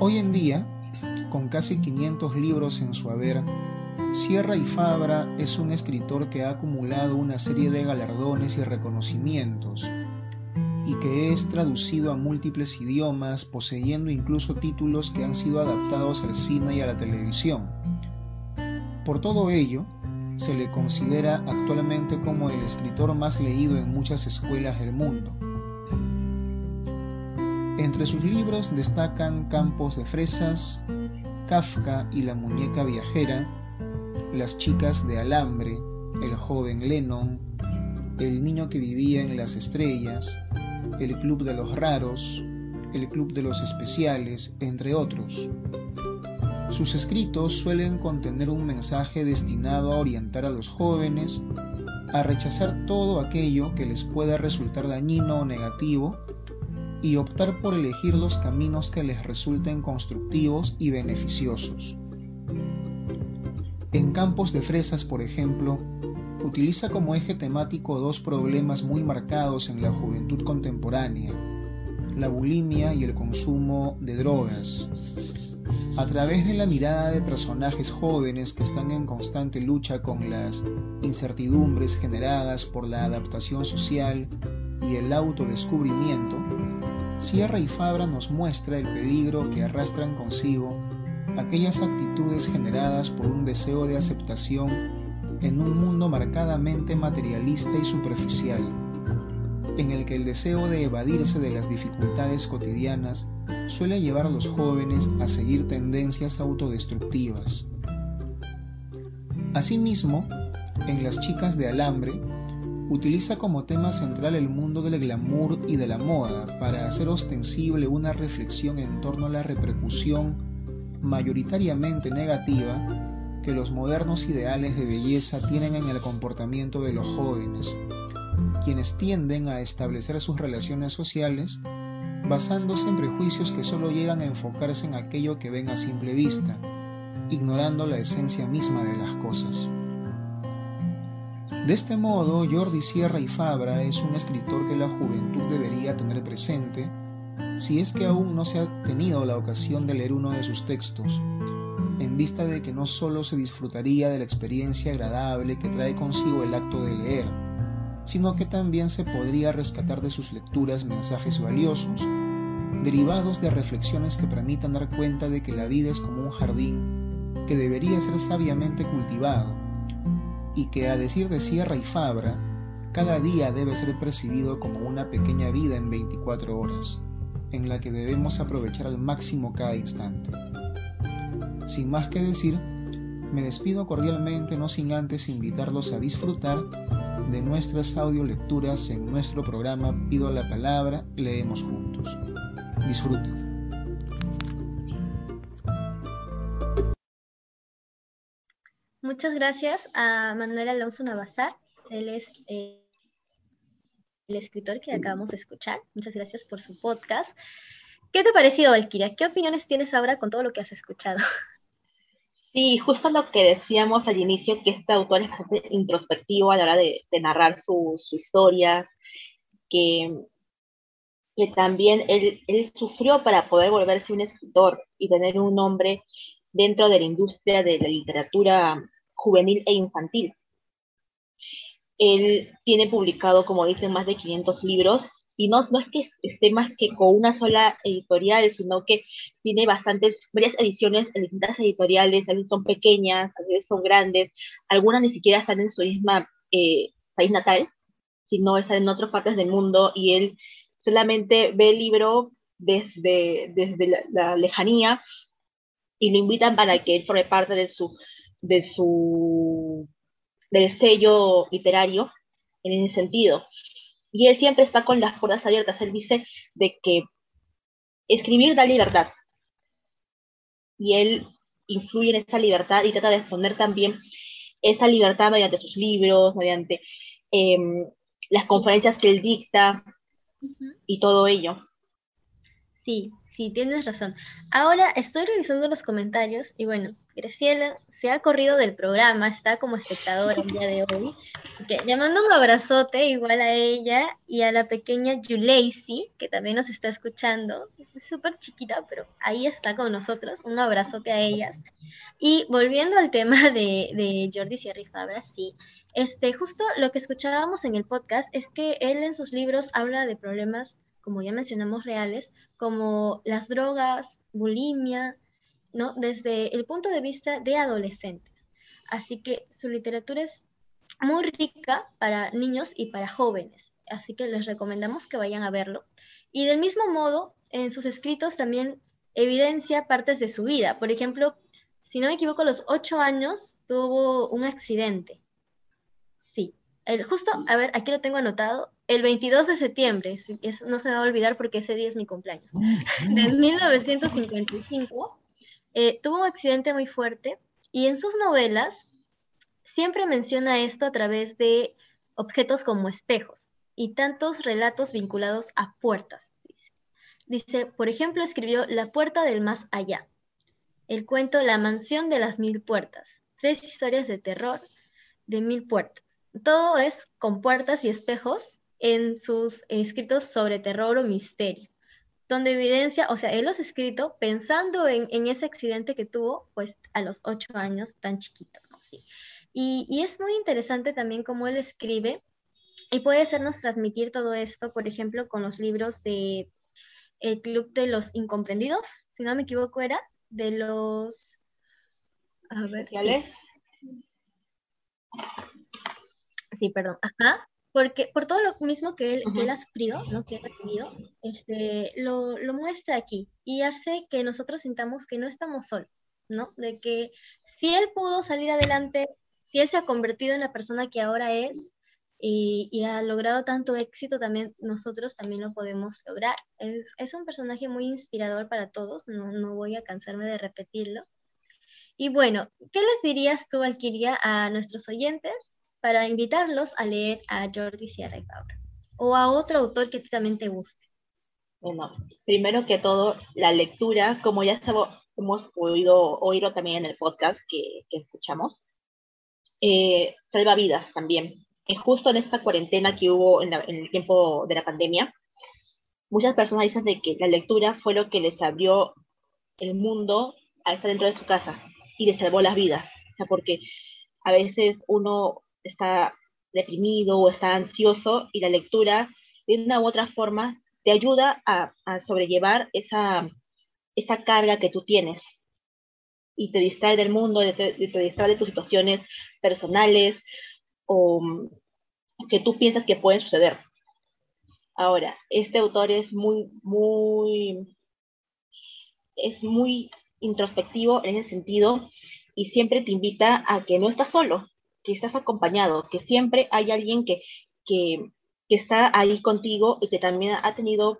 Hoy en día, con casi 500 libros en su haber, Sierra y Fabra es un escritor que ha acumulado una serie de galardones y reconocimientos, y que es traducido a múltiples idiomas, poseyendo incluso títulos que han sido adaptados al cine y a la televisión. Por todo ello, se le considera actualmente como el escritor más leído en muchas escuelas del mundo. Entre sus libros destacan Campos de Fresas, Kafka y la muñeca viajera, Las chicas de alambre, El joven Lennon, El niño que vivía en las estrellas, El club de los raros, El club de los especiales, entre otros. Sus escritos suelen contener un mensaje destinado a orientar a los jóvenes a rechazar todo aquello que les pueda resultar dañino o negativo y optar por elegir los caminos que les resulten constructivos y beneficiosos. En Campos de Fresas, por ejemplo, utiliza como eje temático dos problemas muy marcados en la juventud contemporánea, la bulimia y el consumo de drogas, a través de la mirada de personajes jóvenes que están en constante lucha con las incertidumbres generadas por la adaptación social y el autodescubrimiento, Sierra y Fabra nos muestra el peligro que arrastran consigo aquellas actitudes generadas por un deseo de aceptación en un mundo marcadamente materialista y superficial en el que el deseo de evadirse de las dificultades cotidianas suele llevar a los jóvenes a seguir tendencias autodestructivas. Asimismo, en Las chicas de alambre, utiliza como tema central el mundo del glamour y de la moda para hacer ostensible una reflexión en torno a la repercusión mayoritariamente negativa que los modernos ideales de belleza tienen en el comportamiento de los jóvenes, quienes tienden a establecer sus relaciones sociales basándose en prejuicios que solo llegan a enfocarse en aquello que ven a simple vista, ignorando la esencia misma de las cosas. De este modo, Jordi Sierra y Fabra es un escritor que la juventud debería tener presente si es que aún no se ha tenido la ocasión de leer uno de sus textos, en vista de que no solo se disfrutaría de la experiencia agradable que trae consigo el acto de leer, sino que también se podría rescatar de sus lecturas mensajes valiosos, derivados de reflexiones que permitan dar cuenta de que la vida es como un jardín que debería ser sabiamente cultivado, y que a decir de Sierra y Fabra, cada día debe ser percibido como una pequeña vida en 24 horas, en la que debemos aprovechar al máximo cada instante. Sin más que decir, me despido cordialmente, no sin antes invitarlos a disfrutar de nuestras audiolecturas en nuestro programa Pido la Palabra, leemos juntos. Disfruten. Muchas gracias a Manuel Alonso Navazar. Él es eh, el escritor que acabamos de escuchar. Muchas gracias por su podcast. ¿Qué te ha parecido, Valkyria? ¿Qué opiniones tienes ahora con todo lo que has escuchado? Sí, justo lo que decíamos al inicio, que este autor es bastante introspectivo a la hora de, narrar sus su historias, que, que también él, él, sufrió para poder volverse un escritor y tener un nombre dentro de la industria de la literatura juvenil e infantil. Él tiene publicado, como dicen, más de 500 libros y no, es que esté más que con una sola editorial, sino que tiene bastantes, varias ediciones en distintas editoriales, a veces son pequeñas, a veces son grandes, algunas ni siquiera están en su misma eh, país natal, sino están en otras partes del mundo y él solamente ve el libro desde, desde la, lejanía y lo invitan para que él forme parte de su, de su, del sello literario en ese sentido. Y él siempre está con las puertas abiertas. Él dice de que escribir da libertad. Y él influye en esa libertad y trata de exponer también esa libertad mediante sus libros, mediante em, las conferencias que él dicta y todo ello. Sí, sí, tienes razón. Ahora estoy revisando los comentarios y bueno, Graciela se ha corrido del programa, está como espectadora el día de hoy. Que, llamando un abrazote igual a ella y a la pequeña Yulacy, que también nos está escuchando. Es súper chiquita, pero ahí está con nosotros. Un abrazote a ellas. Y volviendo al tema de, de Jordi Sierra y Fabra, sí. Este, justo lo que escuchábamos en el podcast es que él en sus libros habla de problemas, como ya mencionamos, reales, como las drogas, bulimia, ¿no? Desde el punto de vista de adolescentes. Así que su literatura es muy rica para niños y para jóvenes. Así que les recomendamos que vayan a verlo. Y del mismo modo, en sus escritos también evidencia partes de su vida. Por ejemplo, si no me equivoco, a los ocho años tuvo un accidente. Sí, el, justo, a ver, aquí lo tengo anotado, el 22 de septiembre, no se me va a olvidar porque ese día es mi cumpleaños, de 1955, eh, tuvo un accidente muy fuerte y en sus novelas siempre menciona esto a través de objetos como espejos y tantos relatos vinculados a puertas. Dice. por ejemplo, escribió La puerta del más allá, el cuento La mansión de las mil puertas, tres historias de terror de mil puertas. Todo es con puertas y espejos en sus escritos sobre terror o misterio donde evidencia, o sea, él los ha escrito pensando en, ese accidente que tuvo, pues a los ocho años, tan chiquito, ¿no? Sí. Y, es muy interesante también cómo él escribe y puede hacernos transmitir todo esto, por ejemplo, con los libros de El Club de los Incomprendidos, si no me equivoco era, de los... A ver. Sí. sí, perdón. Ajá porque por todo lo mismo que él, que él ha sufrido, ¿no? que él ha tenido, este, lo, lo, muestra aquí y hace que nosotros sintamos que no estamos solos, ¿no? De que si él pudo salir adelante, si él se ha convertido en la persona que ahora es y, y ha logrado tanto éxito, también nosotros también lo podemos lograr. Es, es un personaje muy inspirador para todos, no, no voy a cansarme de repetirlo. Y bueno, ¿qué les dirías tú, Valkyria, a nuestros oyentes para invitarlos a leer a Jordi Sierra y Fabra o a otro autor que también te guste. Bueno, primero que todo, la lectura, como ya hemos podido oírlo también en el podcast que, escuchamos, eh, salva vidas también. Es justo en esta cuarentena que hubo en, el tiempo de la pandemia, muchas personas dicen de que la lectura fue lo que les abrió el mundo a estar dentro de su casa y les salvó las vidas. O sea, porque a veces uno está deprimido o está ansioso y la lectura de una u otra forma te ayuda a, sobrellevar esa, esa carga que tú tienes y te distrae del mundo, te, te distrae de tus situaciones personales o que tú piensas que pueden suceder. Ahora, este autor es muy, muy, es muy introspectivo en ese sentido y siempre te invita a que no estás solo, que estás acompañado, que siempre hay alguien que, que, está ahí contigo y que también ha tenido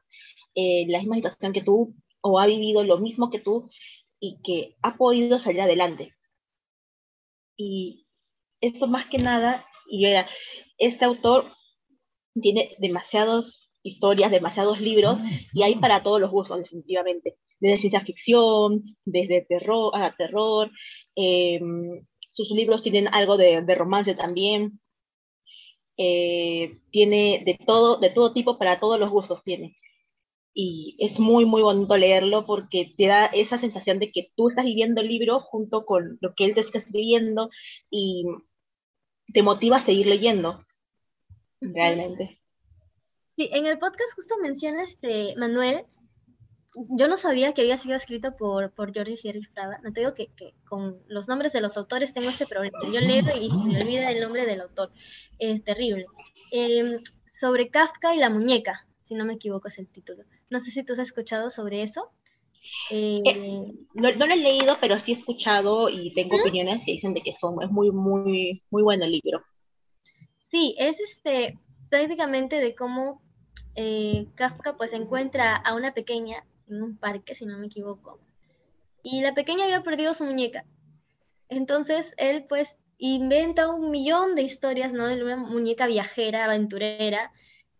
eh, la misma situación que tú o ha vivido lo mismo que tú y que ha podido salir adelante. Y esto más que nada, y era, este autor tiene demasiadas historias, demasiados libros, y hay para todos los gustos, definitivamente. Desde ciencia ficción, desde terror, a terror, eh, sus libros tienen algo de, romance también. Eh, tiene de todo, de todo tipo, para todos los gustos tiene. Y es muy, muy bonito leerlo porque te da esa sensación de que tú estás viviendo el libro junto con lo que él te está escribiendo y te motiva a seguir leyendo, realmente. Sí, en el podcast justo menciona este Manuel yo no sabía que había sido escrito por, por Jordi Sierra Fraba. No te digo que, que, con los nombres de los autores tengo este problema. Yo leo y se me olvida el nombre del autor. Es terrible. Em, sobre Kafka y la muñeca, si no me equivoco es el título. No sé si tú has escuchado sobre eso. Eh, eh, no, lo he leído, pero sí he escuchado y tengo opiniones que dicen de que son, es muy, muy, muy bueno el libro. Sí, es este, prácticamente de cómo eh, Kafka pues encuentra a una pequeña en un parque, si no me equivoco, y la pequeña había perdido su muñeca. Entonces él pues inventa un millón de historias, ¿no? De una muñeca viajera, aventurera,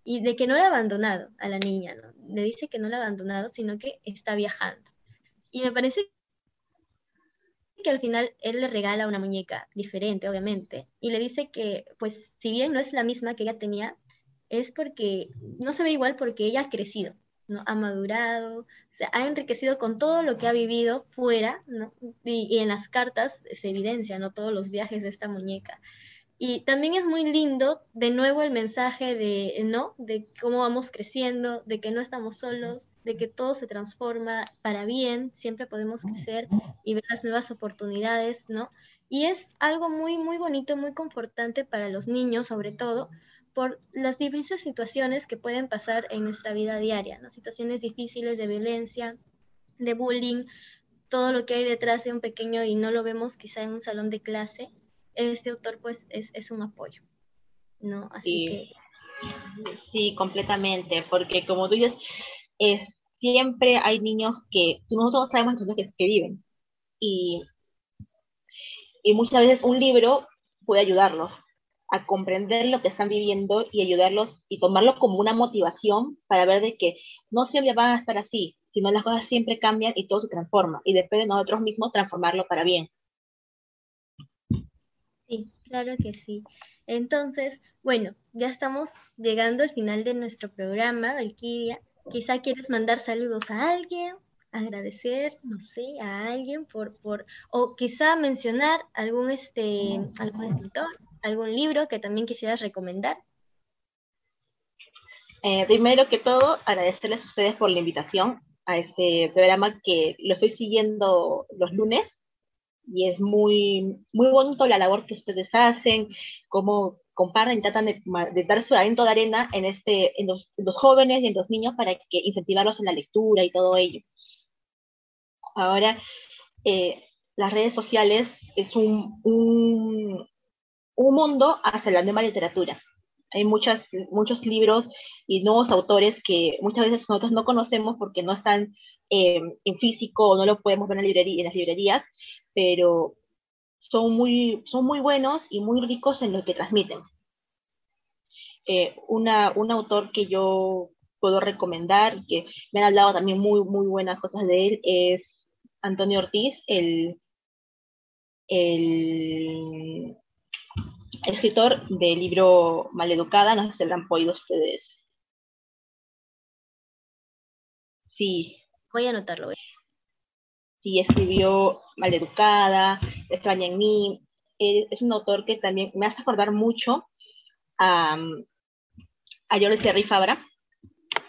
y de que no la ha abandonado a la niña. Le dice que no la ha abandonado, sino que está viajando. Y me parece que al final él le regala una muñeca diferente, obviamente, y le dice que, pues, si bien no es la misma que ella tenía, es porque no se ve igual porque ella ha crecido, ¿no? Ha madurado, se ha enriquecido con todo lo que ha vivido fuera, ¿no? Y, en las cartas se evidencia, ¿no? Todos los viajes de esta muñeca. Y también es muy lindo, de nuevo, el mensaje de, ¿no? De cómo vamos creciendo, de que no estamos solos, de que todo se transforma para bien, siempre podemos crecer y ver las nuevas oportunidades, ¿no? Y es algo muy, muy bonito, muy confortante para los niños, sobre todo, por las diversas situaciones que pueden pasar en nuestra vida diaria, ¿no? Situaciones difíciles de violencia, de bullying, todo lo que hay detrás de un pequeño y no lo vemos quizá en un salón de clase este autor pues es, un apoyo, ¿no? Así sí. que... Sí, completamente, porque como tú dices, es, siempre hay niños que nosotros sabemos que, que viven y, y muchas veces un libro puede ayudarlos a comprender lo que están viviendo y ayudarlos y tomarlo como una motivación para ver de que no siempre van a estar así, sino las cosas siempre cambian y todo se transforma y depende de nosotros mismos transformarlo para bien. Sí, claro que sí. Entonces, bueno, ya estamos llegando al final de nuestro programa, Valkyria. Quizá quieres mandar saludos a alguien, agradecer, no sé, a alguien por, por, o quizá mencionar algún este, algún escritor, algún libro que también quisieras recomendar. Eh, primero que todo, agradecerles a ustedes por la invitación a este programa que lo estoy siguiendo los lunes y es muy, muy bonito la labor que ustedes hacen, cómo comparten y tratan de, dar su granito de arena en, este, en los, jóvenes y en los niños para que incentivarlos en la lectura y todo ello. Ahora, eh, las redes sociales es un, un, un, mundo hacia la nueva literatura. Hay muchas, muchos libros y nuevos autores que muchas veces nosotros no conocemos porque no están eh, en físico o no lo podemos ver en, las librerías, pero son muy, son muy buenos y muy ricos en lo que transmiten. Eh, un autor que yo puedo recomendar, que me han hablado también muy, muy buenas cosas de él, es Antonio Ortiz, el, el escritor del libro Maleducada, no sé si lo han podido ustedes. Sí. Voy a anotarlo sí escribió Maleducada, Extraña en mí. es un autor que también me hace acordar mucho a, a Jorge Fabra,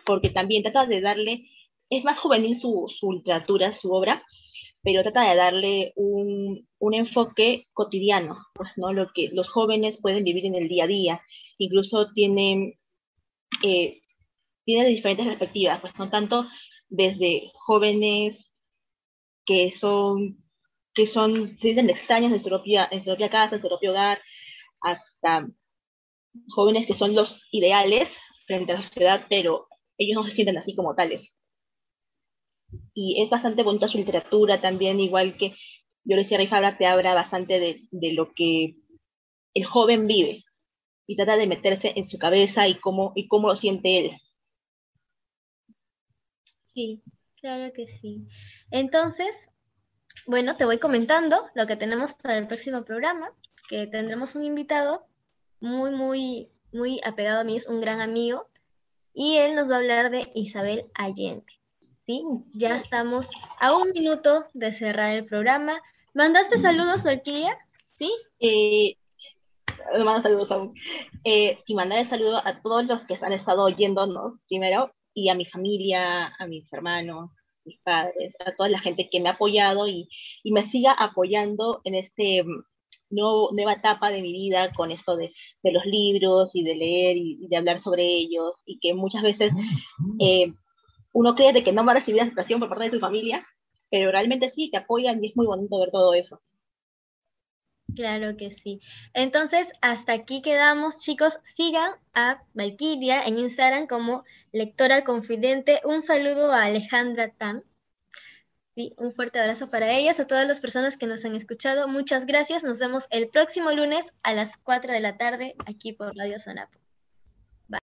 porque también trata de darle, es más juvenil su, su literatura, su obra, pero trata de darle un, un, enfoque cotidiano, pues, ¿no? Lo que los jóvenes pueden vivir en el día a día. Incluso tiene, eh, tiene diferentes perspectivas, pues no tanto desde jóvenes que son, que son, se dicen extraños en su, propia, en su propia casa, en su propio hogar, hasta jóvenes que son los ideales frente a la sociedad, pero ellos no se sienten así como tales. Y es bastante bonita su literatura también, igual que yo le decía, Rey te habla bastante de, de, lo que el joven vive y trata de meterse en su cabeza y cómo, y cómo lo siente él. Sí, Claro que sí. Entonces, bueno, te voy comentando lo que tenemos para el próximo programa, que tendremos un invitado muy, muy, muy apegado a mí, es un gran amigo, y él nos va a hablar de Isabel Allende. ¿Sí? Ya estamos a un minuto de cerrar el programa. ¿Mandaste saludos, Valkyria? ¿Sí? Eh, no mando saludos aún. Eh, y mandar el saludo a todos los que han estado oyéndonos primero y a mi familia, a mis hermanos, mis padres, a toda la gente que me ha apoyado y, y me siga apoyando en este mm, nuevo, nueva etapa de mi vida con esto de, de los libros y de leer y, de hablar sobre ellos y que muchas veces eh, uno cree de que no va a recibir aceptación por parte de su familia, pero realmente sí, te apoyan y es muy bonito ver todo eso. Claro que sí. Entonces, hasta aquí quedamos, chicos. Sigan a Valkyria en Instagram como lectora confidente. Un saludo a Alejandra Tam. Sí, un fuerte abrazo para ellas, a todas las personas que nos han escuchado. Muchas gracias. Nos vemos el próximo lunes a las 4 de la tarde aquí por Radio Sonapo.